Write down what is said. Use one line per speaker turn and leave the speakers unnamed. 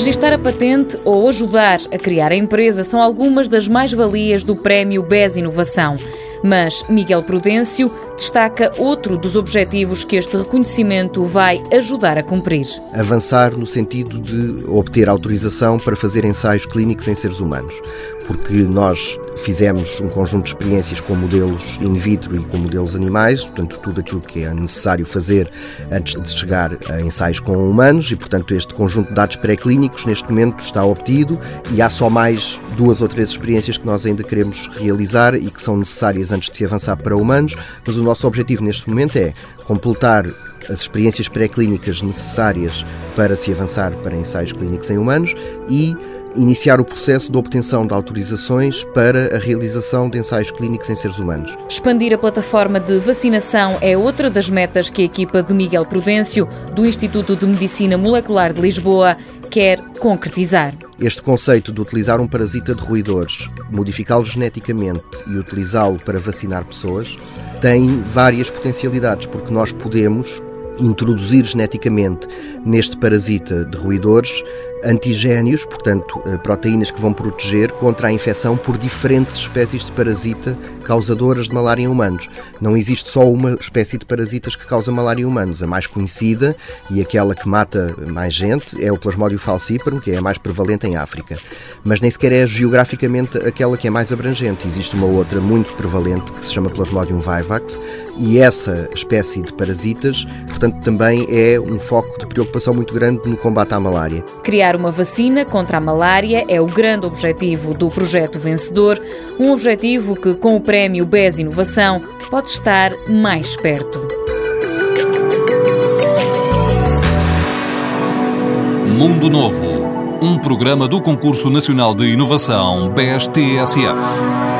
Registar a patente ou ajudar a criar a empresa são algumas das mais-valias do Prémio BES Inovação. Mas Miguel Prudêncio destaca outro dos objetivos que este reconhecimento vai ajudar a cumprir.
Avançar no sentido de obter autorização para fazer ensaios clínicos em seres humanos, porque nós fizemos um conjunto de experiências com modelos in vitro e com modelos animais, portanto, tudo aquilo que é necessário fazer antes de chegar a ensaios com humanos, e, portanto, este conjunto de dados pré-clínicos neste momento está obtido e há só mais duas ou três experiências que nós ainda queremos realizar e que são necessárias antes de se avançar para humanos, mas o nosso objetivo neste momento é completar as experiências pré-clínicas necessárias para se avançar para ensaios clínicos em humanos e iniciar o processo de obtenção de autorizações para a realização de ensaios clínicos em seres humanos.
Expandir a plataforma de vacinação é outra das metas que a equipa de Miguel Prudêncio, do Instituto de Medicina Molecular de Lisboa, quer concretizar.
Este conceito de utilizar um parasita de roedores, modificá-lo geneticamente e utilizá-lo para vacinar pessoas tem várias potencialidades, porque nós podemos introduzir geneticamente neste parasita de roedores antigénios, portanto, eh, proteínas que vão proteger contra a infecção por diferentes espécies de parasita causadoras de malária em humanos. Não existe só uma espécie de parasitas que causa malária em humanos. A mais conhecida e aquela que mata mais gente é o Plasmodium falciparum, que é a mais prevalente em África. Mas nem sequer é geograficamente aquela que é mais abrangente. Existe uma outra muito prevalente que se chama Plasmodium vivax e essa espécie de parasitas, portanto, também é um foco de preocupação muito grande no combate à malária.
Criar uma vacina contra a malária é o grande objetivo do projeto Vencedor, um objetivo que, com o prémio BES Inovação, pode estar mais perto.
Mundo Novo, um programa do Concurso Nacional de Inovação BES-TSF.